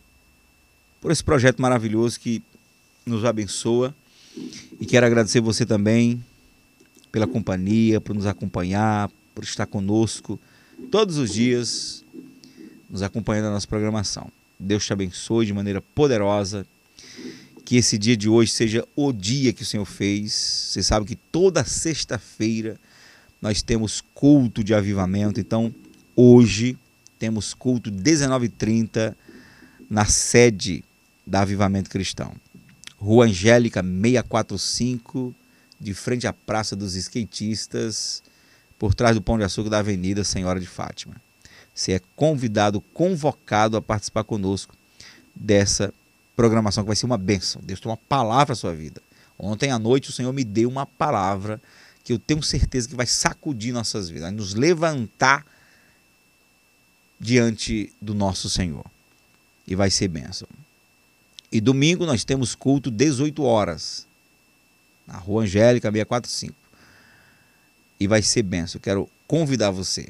por esse projeto maravilhoso que nos abençoa. E quero agradecer você também pela companhia, por nos acompanhar, por estar conosco todos os dias, nos acompanhando na nossa programação. Deus te abençoe de maneira poderosa. Que esse dia de hoje seja o dia que o Senhor fez. Você sabe que toda sexta-feira nós temos culto de avivamento. Então, hoje temos culto 19h30 na sede da Avivamento Cristão. Rua Angélica 645, de frente à Praça dos Skatistas, por trás do Pão de Açúcar da Avenida Senhora de Fátima. Você é convidado, convocado a participar conosco dessa programação que vai ser uma bênção. Deus tem uma palavra a sua vida. Ontem à noite o Senhor me deu uma palavra que eu tenho certeza que vai sacudir nossas vidas, vai nos levantar diante do nosso Senhor. E vai ser bênção. E domingo nós temos culto 18 horas, na Rua Angélica 645. E vai ser benção. Eu quero convidar você.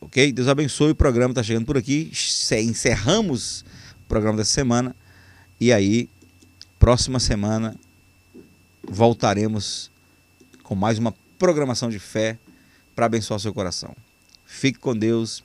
Ok? Deus abençoe. O programa está chegando por aqui. Encerramos o programa dessa semana. E aí, próxima semana, voltaremos com mais uma programação de fé para abençoar seu coração. Fique com Deus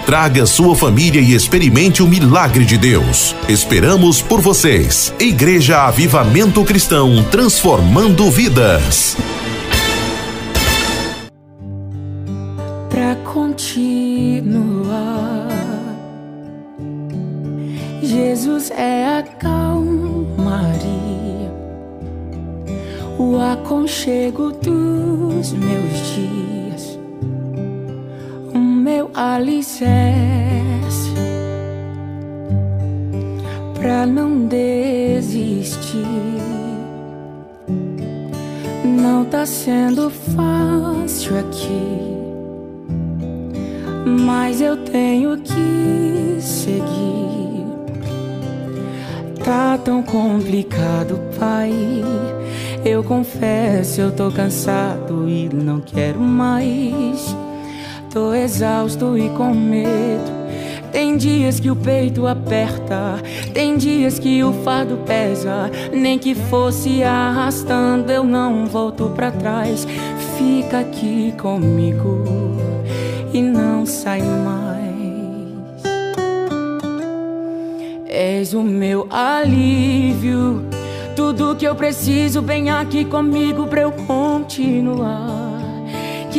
traga sua família e experimente o milagre de Deus. Esperamos por vocês. Igreja Avivamento Cristão, transformando vidas. Pra continuar, Jesus é a calmaria, o aconchego dos meus dias, alicerce pra não desistir. Não tá sendo fácil aqui, mas eu tenho que seguir. Tá tão complicado, pai. Eu confesso, eu tô cansado e não quero mais. Tô exausto e com medo. Tem dias que o peito aperta, tem dias que o fardo pesa. Nem que fosse arrastando, eu não volto pra trás. Fica aqui comigo e não sai mais. És o meu alívio, tudo que eu preciso, vem aqui comigo pra eu continuar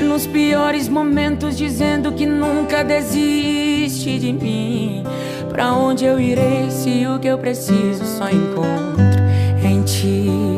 nos piores momentos, dizendo que nunca desiste de mim. Pra onde eu irei se o que eu preciso só encontro em ti?